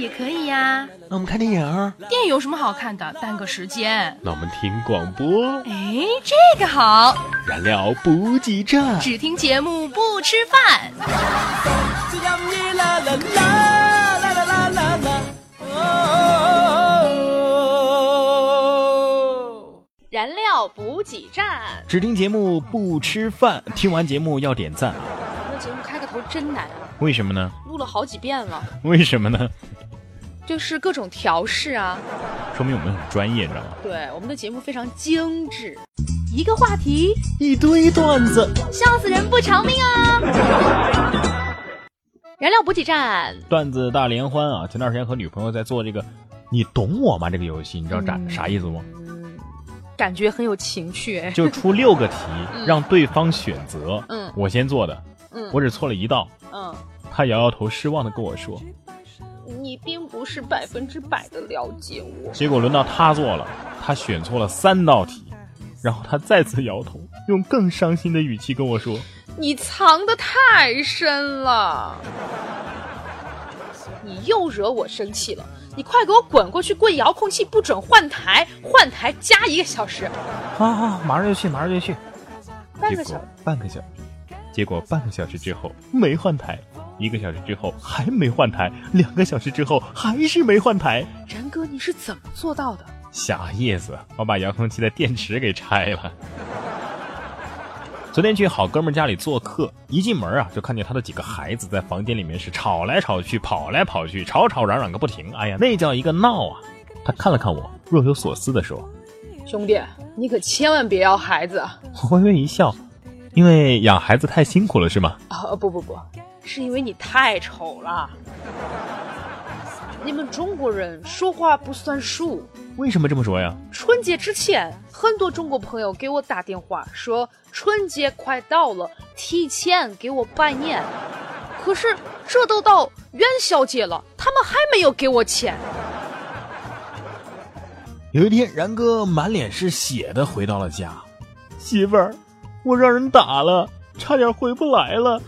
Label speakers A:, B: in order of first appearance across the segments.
A: 也可以呀。
B: 那我们看电影。
A: 电影有什么好看的？耽搁时间。
B: 那我们听广播。
A: 哎，这个好。
B: 燃料补给站。
A: 只听节目不吃饭。燃料补给站。
C: 只听节目不吃饭，听完节目要点赞。
A: 那节目开个头真难啊。
C: 为什么呢？
A: 录了好几遍了。
C: 为什么呢？
A: 就是各种调试啊，
C: 说明我们很专业，你知道吗？
A: 对，我们的节目非常精致，一个话题
C: 一堆段子，
A: 笑死人不偿命啊！燃料补给站，
C: 段子大联欢啊！前段时间和女朋友在做这个“你懂我吗”这个游戏，你知道啥啥意思吗？
A: 嗯，感觉很有情趣。
C: 就出六个题，让对方选择。
A: 嗯，
C: 我先做的，
A: 嗯，
C: 我只错了一道。
A: 嗯，
C: 他摇摇头，失望的跟我说。
A: 你并不是百分之百的了解我。
C: 结果轮到他做了，他选错了三道题，然后他再次摇头，用更伤心的语气跟我说：“
A: 你藏的太深了，你又惹我生气了。你快给我滚过去跪遥控器，不准换台，换台加一个小时。
C: 好好，马上就去，马上就去。
A: 半个小时，
C: 半个小时，结果半个小时之后没换台。”一个小时之后还没换台，两个小时之后还是没换台。
A: 然哥，你是怎么做到的？
C: 啥意思？我把遥控器的电池给拆了。昨天去好哥们家里做客，一进门啊，就看见他的几个孩子在房间里面是吵来吵去，跑来跑去，吵吵嚷嚷个不停。哎呀，那叫一个闹啊！他看了看我，若有所思的说：“
A: 兄弟，你可千万别要孩子。”
C: 我微微一笑，因为养孩子太辛苦了，是吗？
A: 啊，不不不。是因为你太丑了。你们中国人说话不算数，
C: 为什么这么说呀？
A: 春节之前，很多中国朋友给我打电话说春节快到了，提前给我拜年。可是这都到元宵节了，他们还没有给我钱。
C: 有一天，然哥满脸是血的回到了家，媳妇儿，我让人打了，差点回不来了。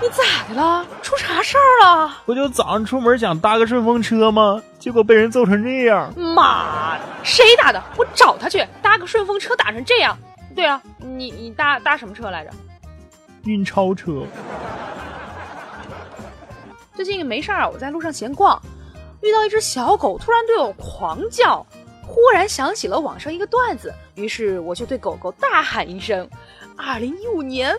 A: 你咋的了？出啥事儿了？
C: 不就早上出门想搭个顺风车吗？结果被人揍成这样。
A: 妈，谁打的？我找他去。搭个顺风车打成这样。对啊，你你搭搭什么车来着？
C: 运钞车。
A: 最近没事儿，我在路上闲逛，遇到一只小狗，突然对我狂叫。忽然想起了网上一个段子，于是我就对狗狗大喊一声：“二零一五年。”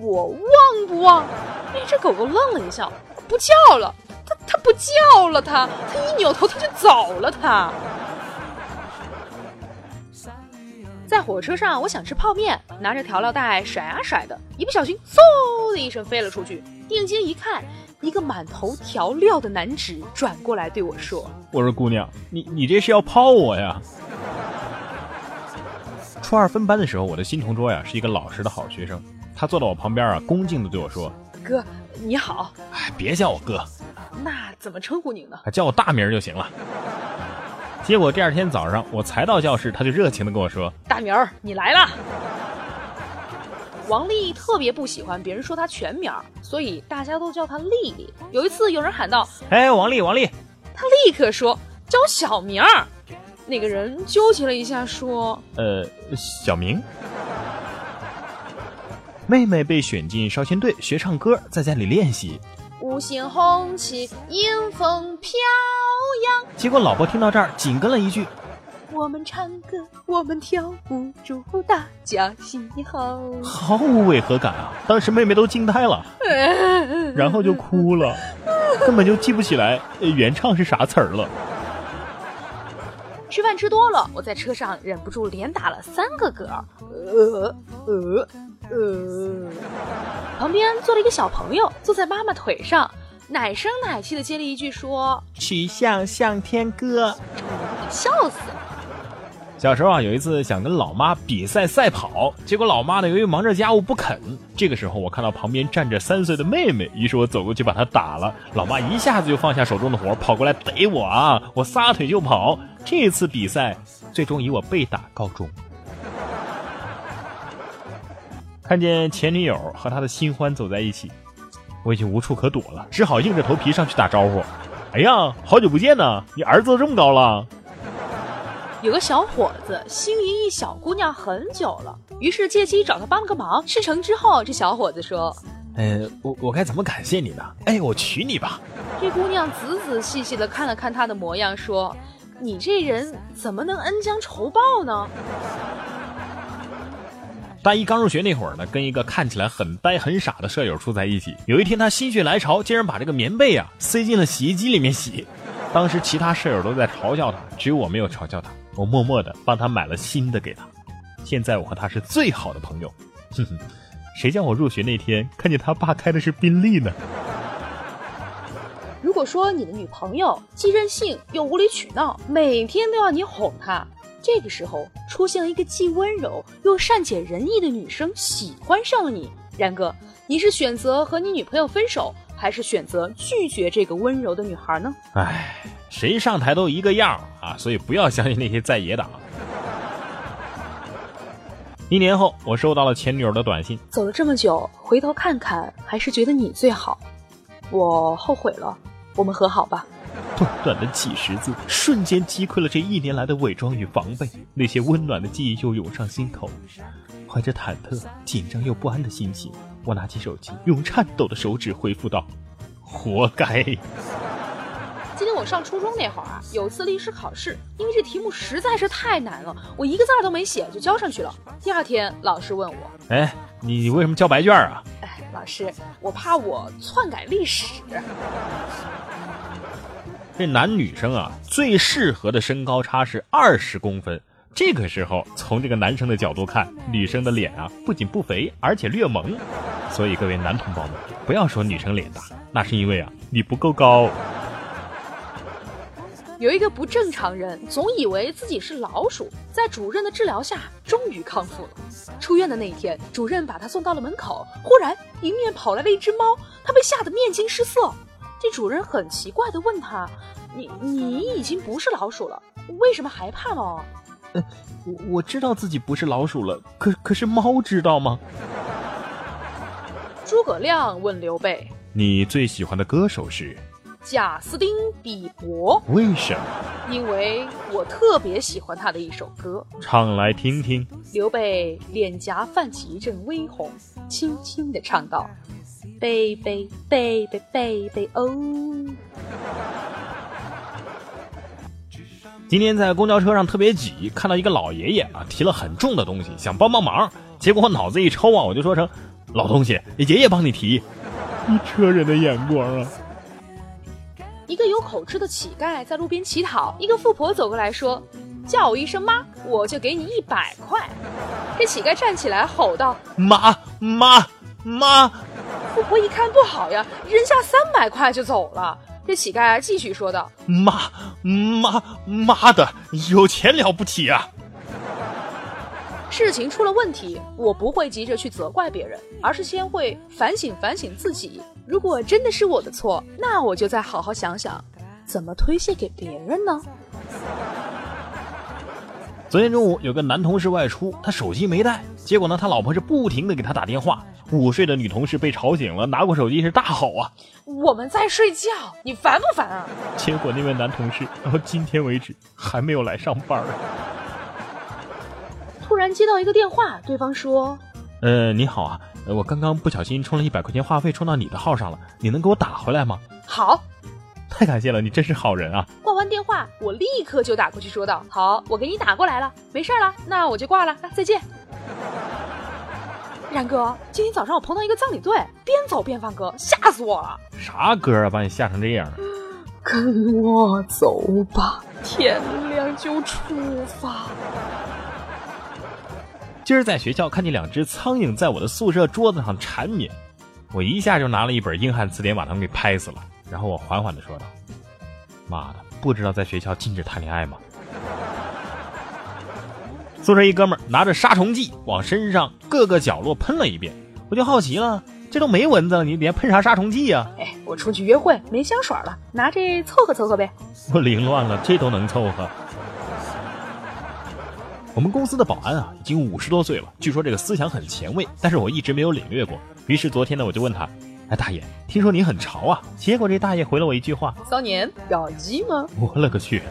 A: 我忘不忘？那只狗狗愣了一下，不叫了。它它不叫了，它它一扭头它就走了。它 在火车上，我想吃泡面，拿着调料袋甩啊甩的，一不小心嗖的一声飞了出去。定睛一看，一个满头调料的男子转过来对我说：“
C: 我说姑娘，你你这是要泡我呀？”初二分班的时候，我的新同桌呀是一个老实的好学生。他坐到我旁边啊，恭敬的对我说：“
A: 哥，你好。”
C: 哎，别叫我哥，
A: 那怎么称呼您呢？
C: 叫我大名就行了。结果第二天早上，我才到教室，他就热情的跟我说：“
A: 大明儿，你来了。”王丽特别不喜欢别人说她全名，所以大家都叫她丽丽。有一次，有人喊道：“
C: 哎，王丽，王丽！”
A: 她立刻说：“叫小名儿。”那个人纠结了一下，说：“
C: 呃，小明。”妹妹被选进少先队学唱歌，在家里练习。
A: 五星红旗迎风飘扬。
C: 结果老婆听到这儿，紧跟了一句：“
A: 我们唱歌，我们跳舞，祝大家新年好。”
C: 毫无违和感啊！当时妹妹都惊呆了，然后就哭了，根本就记不起来原唱是啥词儿了。
A: 吃饭吃多了，我在车上忍不住连打了三个嗝。呃呃。呃，旁边坐了一个小朋友，坐在妈妈腿上，奶声奶气的接了一句说：“
C: 曲项向天歌。”
A: 给笑死了。
C: 小时候啊，有一次想跟老妈比赛赛跑，结果老妈呢由于忙着家务不肯。这个时候我看到旁边站着三岁的妹妹，于是我走过去把她打了。老妈一下子就放下手中的活，跑过来逮我啊！我撒腿就跑。这次比赛最终以我被打告终。看见前女友和他的新欢走在一起，我已经无处可躲了，只好硬着头皮上去打招呼。哎呀，好久不见呢！你儿子都这么高了。
A: 有个小伙子心仪一小姑娘很久了，于是借机找她帮了个忙。事成之后，这小伙子说：“
C: 呃，我我该怎么感谢你呢？哎，我娶你吧。”
A: 这姑娘仔仔细细的看了看他的模样，说：“你这人怎么能恩将仇报呢？”
C: 大一刚入学那会儿呢，跟一个看起来很呆很傻的舍友住在一起。有一天，他心血来潮，竟然把这个棉被啊塞进了洗衣机里面洗。当时其他舍友都在嘲笑他，只有我没有嘲笑他。我默默的帮他买了新的给他，现在我和他是最好的朋友。哼哼，谁叫我入学那天看见他爸开的是宾利呢？
A: 如果说你的女朋友既任性又无理取闹，每天都要你哄她，这个时候出现了一个既温柔又善解人意的女生喜欢上了你，然哥，你是选择和你女朋友分手，还是选择拒绝这个温柔的女孩呢？
C: 唉。谁上台都一个样啊，所以不要相信那些在野党。一年后，我收到了前女友的短信，
A: 走了这么久，回头看看，还是觉得你最好。我后悔了，我们和好吧。
C: 短短的几十字，瞬间击溃了这一年来的伪装与防备，那些温暖的记忆又涌上心头。怀着忐忑、紧张又不安的心情，我拿起手机，用颤抖的手指回复道：“活该。”
A: 今天我上初中那会儿啊，有次历史考试，因为这题目实在是太难了，我一个字儿都没写就交上去了。第二天老师问我：“
C: 哎，你为什么交白卷啊？”
A: 哎，老师，我怕我篡改历史。
C: 这男女生啊，最适合的身高差是二十公分。这个时候，从这个男生的角度看，女生的脸啊，不仅不肥，而且略萌。所以各位男同胞们，不要说女生脸大，那是因为啊，你不够高。
A: 有一个不正常人，总以为自己是老鼠，在主任的治疗下，终于康复了。出院的那一天，主任把他送到了门口，忽然迎面跑来了一只猫，他被吓得面惊失色。这主任很奇怪的问他：“你你已经不是老鼠了，为什么还怕猫？”
C: 呃，我我知道自己不是老鼠了，可可是猫知道吗？
A: 诸葛亮问刘备：“
C: 你最喜欢的歌手是？”
A: 贾斯汀·比伯，
C: 为什么？
A: 因为我特别喜欢他的一首歌，
C: 唱来听听。
A: 刘备脸颊泛起一阵微红，轻轻地唱道：“贝贝贝贝贝贝哦。”
C: 今天在公交车上特别挤，看到一个老爷爷啊，提了很重的东西，想帮帮忙，结果我脑子一抽啊，我就说成：“老东西，爷爷帮你提。”一车人的眼光啊！
A: 一个有口吃的乞丐在路边乞讨，一个富婆走过来说：“叫我一声妈，我就给你一百块。”这乞丐站起来吼道：“
C: 妈妈妈！”
A: 富婆一看不好呀，扔下三百块就走了。这乞丐继续说道：“
C: 妈妈妈的，有钱了不起啊！”
A: 事情出了问题，我不会急着去责怪别人，而是先会反省反省自己。如果真的是我的错，那我就再好好想想，怎么推卸给别人呢？
C: 昨天中午有个男同事外出，他手机没带，结果呢，他老婆是不停的给他打电话。午睡的女同事被吵醒了，拿过手机是大吼啊：“
A: 我们在睡觉，你烦不烦啊？”
C: 结果那位男同事到今天为止还没有来上班。
A: 突然接到一个电话，对方说：“
C: 呃，你好啊，我刚刚不小心充了一百块钱话费，充到你的号上了，你能给我打回来吗？”“
A: 好，
C: 太感谢了，你真是好人啊！”
A: 挂完电话，我立刻就打过去说道：“好，我给你打过来了，没事了，那我就挂了，再见。”然哥，今天早上我碰到一个葬礼队，边走边放歌，吓死我了！
C: 啥歌啊，把你吓成这样？
A: 跟我走吧，天亮就出发。
C: 今儿在学校看见两只苍蝇在我的宿舍桌子上缠绵，我一下就拿了一本英汉词典把它们给拍死了。然后我缓缓的说道：“妈的，不知道在学校禁止谈恋爱吗？”宿舍一哥们儿拿着杀虫剂往身上各个角落喷了一遍，我就好奇了，这都没蚊子了，你别喷啥杀虫剂呀、
A: 哎，我出去约会没香水了，拿这凑合凑合呗。
C: 我凌乱了，这都能凑合。我们公司的保安啊，已经五十多岁了，据说这个思想很前卫，但是我一直没有领略过。于是昨天呢，我就问他：“哎，大爷，听说你很潮啊？”结果这大爷回了我一句话
A: 骚年要鸡吗？：“
C: 我勒个去！”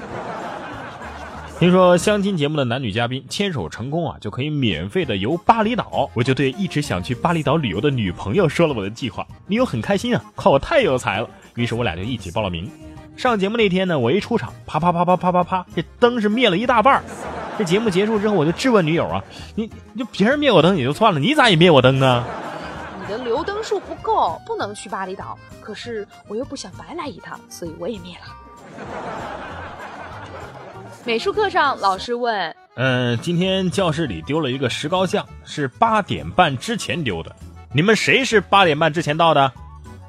C: 听说相亲节目的男女嘉宾牵手成功啊，就可以免费的游巴厘岛。我就对一直想去巴厘岛旅游的女朋友说了我的计划，女友很开心啊，夸我太有才了。于是我俩就一起报了名。上节目那天呢，我一出场，啪啪啪啪啪啪啪，这灯是灭了一大半。这节目结束之后，我就质问女友啊：“你你就别人灭我灯也就算了，你咋也灭我灯呢
A: 你的留灯数不够，不能去巴厘岛。可是我又不想白来一趟，所以我也灭了。美术课上，老师问：“
C: 嗯，今天教室里丢了一个石膏像，是八点半之前丢的。你们谁是八点半之前到的？”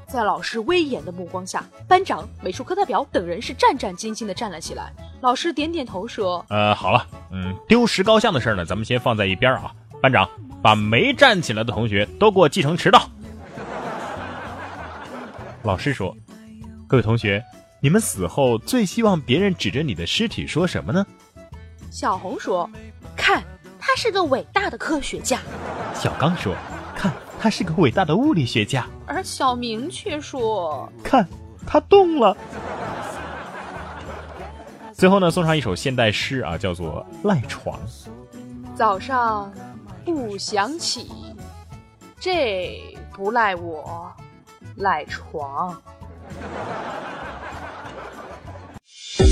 A: 在老师威严的目光下，班长、美术课代表等人是战战兢兢地站了起来。老师点点头说
C: 呃，好了，嗯，丢石膏像的事儿呢，咱们先放在一边儿啊。班长，把没站起来的同学都给我记成迟到。老师说：“各位同学，你们死后最希望别人指着你的尸体说什么呢？”：“
A: 小红说，看，他是个伟大的科学家。
C: 小刚说：“看，他是个伟大的物理学家。”
A: 而小明却说
C: 看，他动了。最后呢，送上一首现代诗啊，叫做《赖床》。：“
A: 早上不想起，这不赖我，赖床。”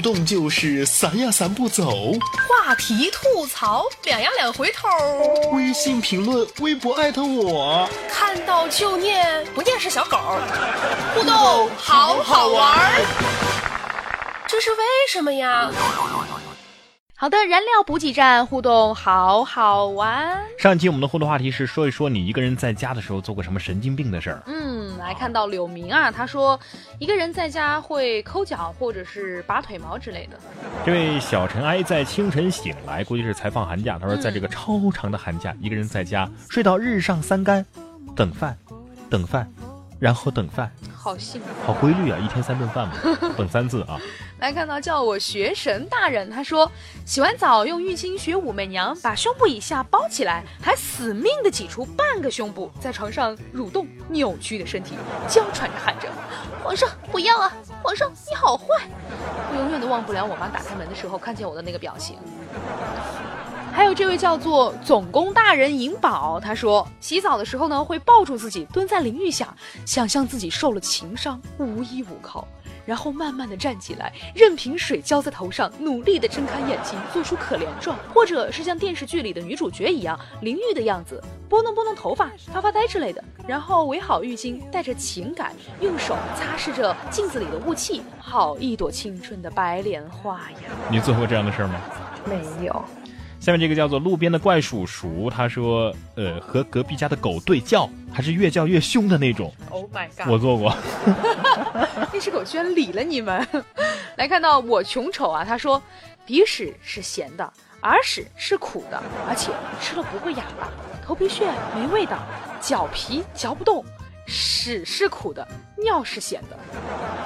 B: 互动就是散呀散不走。
D: 话题吐槽，两呀两回头，
B: 微信评论，微博艾特我。
D: 看到就念，不念是小狗。互动好好玩儿，这是为什么呀？
A: 好的，燃料补给站互动好好玩。
C: 上一期我们的互动话题是说一说你一个人在家的时候做过什么神经病的事儿。
A: 嗯，来看到柳明啊，他说一个人在家会抠脚或者是拔腿毛之类的。
C: 这位小尘埃在清晨醒来，估计是才放寒假。他说，在这个超长的寒假，一个人在家睡到日上三竿，等饭，等饭，然后等饭，
A: 好幸福。
C: 好规律啊，一天三顿饭嘛，等三次啊。
A: 来看到叫我学神大人，他说洗完澡用浴巾学武媚娘，把胸部以下包起来，还死命的挤出半个胸部，在床上蠕动扭曲的身体，娇喘着喊着：“皇上不要啊！皇上你好坏！”我永远都忘不了我妈打开门的时候看见我的那个表情。还有这位叫做总工大人银宝，他说洗澡的时候呢，会抱住自己蹲在淋浴下，想象自己受了情伤，无依无靠，然后慢慢的站起来，任凭水浇在头上，努力的睁开眼睛，做出可怜状，或者是像电视剧里的女主角一样淋浴的样子，拨弄拨弄头发，发发呆之类的，然后围好浴巾，带着情感，用手擦拭着镜子里的雾气，好一朵青春的白莲花呀！
C: 你做过这样的事儿吗？
A: 没有。
C: 下面这个叫做路边的怪叔叔，他说，呃，和隔壁家的狗对叫，还是越叫越凶的那种。
A: Oh my god！
C: 我做过。
A: 那只狗居然理了你们。来看到我穷丑啊，他说，鼻屎是咸的，耳屎是苦的，而且吃了不会哑巴，头皮屑没味道，脚皮嚼不动，屎是苦的，尿是咸的。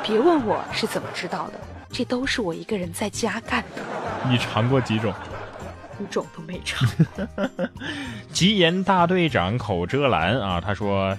A: 别问我是怎么知道的，这都是我一个人在家干的，
C: 你尝过几种？
A: 一种都没唱。
C: 吉言大队长口遮拦啊，他说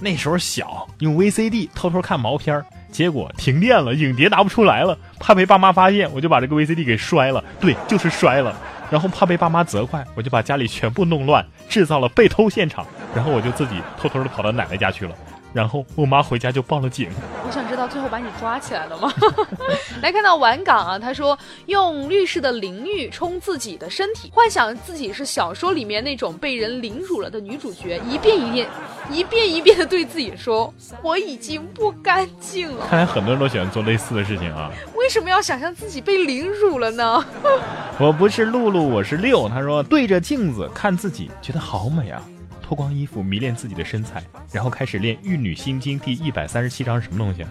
C: 那时候小，用 VCD 偷偷看毛片儿结果停电了，影碟拿不出来了，怕被爸妈发现，我就把这个 VCD 给摔了，对，就是摔了。然后怕被爸妈责怪，我就把家里全部弄乱，制造了被偷现场。然后我就自己偷偷的跑到奶奶家去了。然后我妈回家就报了警。
A: 我想知道最后把你抓起来了吗？来看到晚港啊，他说用浴室的淋浴冲自己的身体，幻想自己是小说里面那种被人凌辱了的女主角，一遍一遍、一遍一遍的对自己说：“我已经不干净了。”
C: 看来很多人都喜欢做类似的事情啊。
A: 为什么要想象自己被凌辱了呢？
C: 我不是露露，我是六。他说对着镜子看自己，觉得好美啊。脱光衣服迷恋自己的身材，然后开始练《玉女心经》第一百三十七章，什么东西啊？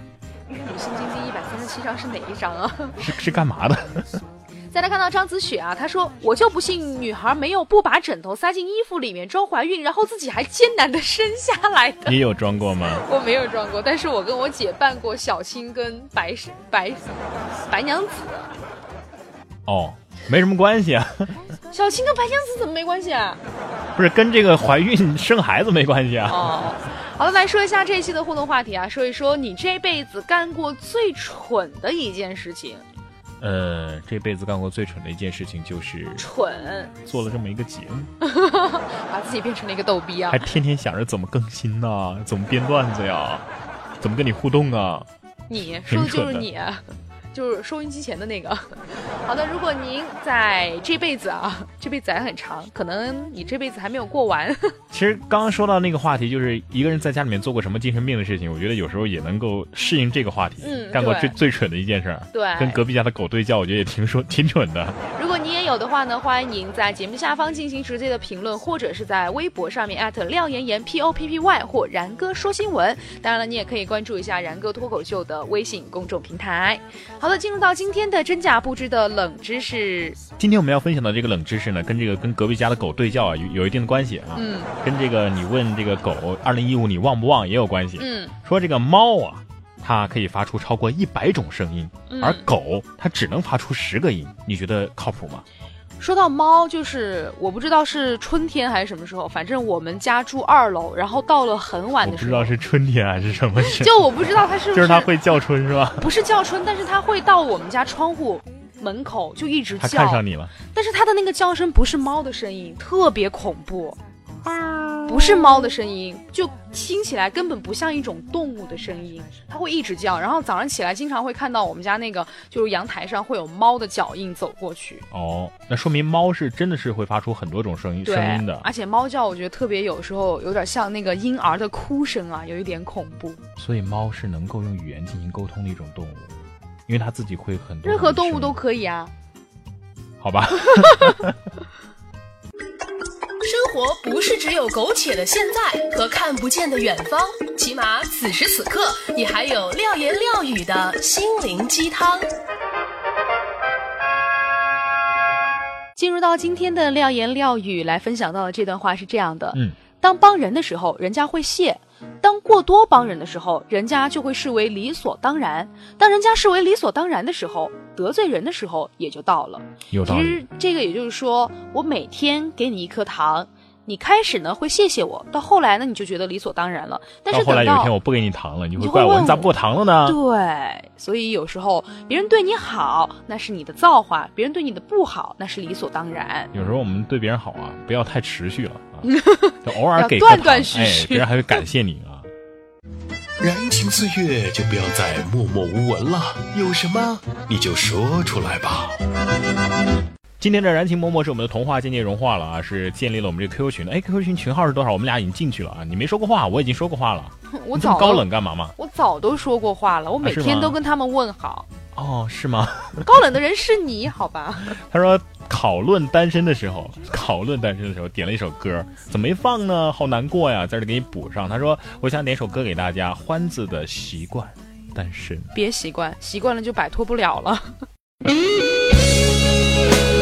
A: 《玉女心经》第一百三十七章是哪一章啊？
C: 是是干嘛的？
A: 再来看到张子雪啊，她说：“我就不信女孩没有不把枕头塞进衣服里面装怀孕，然后自己还艰难的生下来的。”
C: 你有装过吗？
A: 我没有装过，但是我跟我姐扮过小青跟白白白娘子。
C: 哦，没什么关系啊。
A: 小青跟白娘子怎么没关系啊？
C: 不是跟这个怀孕生孩子没关系啊。
A: 哦，好了，来说一下这一期的互动话题啊，说一说你这辈子干过最蠢的一件事情。
C: 呃，这辈子干过最蠢的一件事情就是
A: 蠢，
C: 做了这么一个节目，
A: 把自己变成了一个逗逼啊，
C: 还天天想着怎么更新呢，怎么编段子呀，怎么跟你互动啊。
A: 你说的就是你。就是收音机前的那个。好的，如果您在这辈子啊，这辈子还很长，可能你这辈子还没有过完。
C: 其实刚刚说到那个话题，就是一个人在家里面做过什么精神病的事情，我觉得有时候也能够适应这个话题。
A: 嗯，
C: 干过最最蠢的一件事，
A: 对，
C: 跟隔壁家的狗对叫，我觉得也挺说挺蠢的。
A: 如果你也有的话呢，欢迎在节目下方进行直接的评论，或者是在微博上面艾特廖妍妍 P O P P Y 或然哥说新闻。当然了，你也可以关注一下然哥脱口秀的微信公众平台。好了，进入到今天的真假不知的冷知识。
C: 今天我们要分享的这个冷知识呢，跟这个跟隔壁家的狗对叫啊有有一定的关系啊。
A: 嗯，
C: 跟这个你问这个狗二零一五你旺不旺也有关系。
A: 嗯，
C: 说这个猫啊，它可以发出超过一百种声音，而狗它只能发出十个音，你觉得靠谱吗？
A: 说到猫，就是我不知道是春天还是什么时候，反正我们家住二楼，然后到了很晚的时候，
C: 不知道是春天还是什么时候，
A: 就我不知道它是不是，
C: 就是它会叫春是吧？
A: 不是叫春，但是它会到我们家窗户门口就一直叫，
C: 它看上你了，
A: 但是它的那个叫声不是猫的声音，特别恐怖。不是猫的声音，就听起来根本不像一种动物的声音，它会一直叫。然后早上起来，经常会看到我们家那个就是阳台上会有猫的脚印走过去。
C: 哦，那说明猫是真的是会发出很多种声音声音的。
A: 而且猫叫，我觉得特别有时候有点像那个婴儿的哭声啊，有一点恐怖。
C: 所以猫是能够用语言进行沟通的一种动物，因为它自己会很多。
A: 任何动物都可以啊。
C: 好吧。
D: 生活不是只有苟且的现在和看不见的远方，起码此时此刻，你还有廖言廖语的心灵鸡汤。
A: 进入到今天的廖言廖语，来分享到的这段话是这样的：
C: 嗯，
A: 当帮人的时候，人家会谢；当过多帮人的时候，人家就会视为理所当然；当人家视为理所当然的时候，得罪人的时候也就到了。
C: 有道理。
A: 其实这个也就是说，我每天给你一颗糖。你开始呢会谢谢我，到后来呢你就觉得理所当然了。但是
C: 后来有一天我不给你糖了，你
A: 会
C: 怪我，你咋不给我糖了呢？
A: 对，所以有时候别人对你好，那是你的造化；别人对你的不好，那是理所当然。
C: 有时候我们对别人好啊，不要太持续了啊，就偶尔给
A: 断断续续，
C: 别人还会感谢你啊。
B: 燃情岁月就不要再默默无闻了，有什么你就说出来吧。
C: 今天的燃情脉脉是我们的童话渐渐融化了啊，是建立了我们这个 QQ 群的。哎，QQ 群群号是多少？我们俩已经进去了啊。你没说过话，我已经说过话了。
A: 我早
C: 高冷干嘛嘛？
A: 我早都说过话了，我每天都跟他们问好。
C: 哦，是吗？
A: 高冷的人是你，好吧？
C: 他说讨论单身的时候，讨论单身的时候点了一首歌，怎么没放呢？好难过呀，在这给你补上。他说我想点首歌给大家，欢子的习惯，单身。
A: 别习惯，习惯了就摆脱不了了。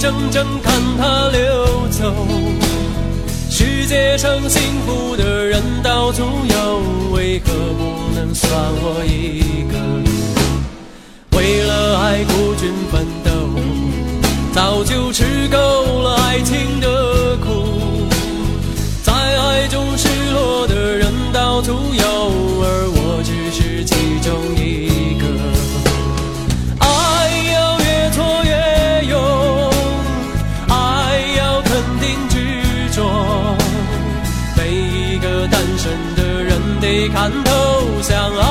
E: 是眼睁睁看它溜走，世界上幸福的人到处有，为何不能算我一个？为了爱孤军奋斗，早就吃够了爱情的看透，相爱。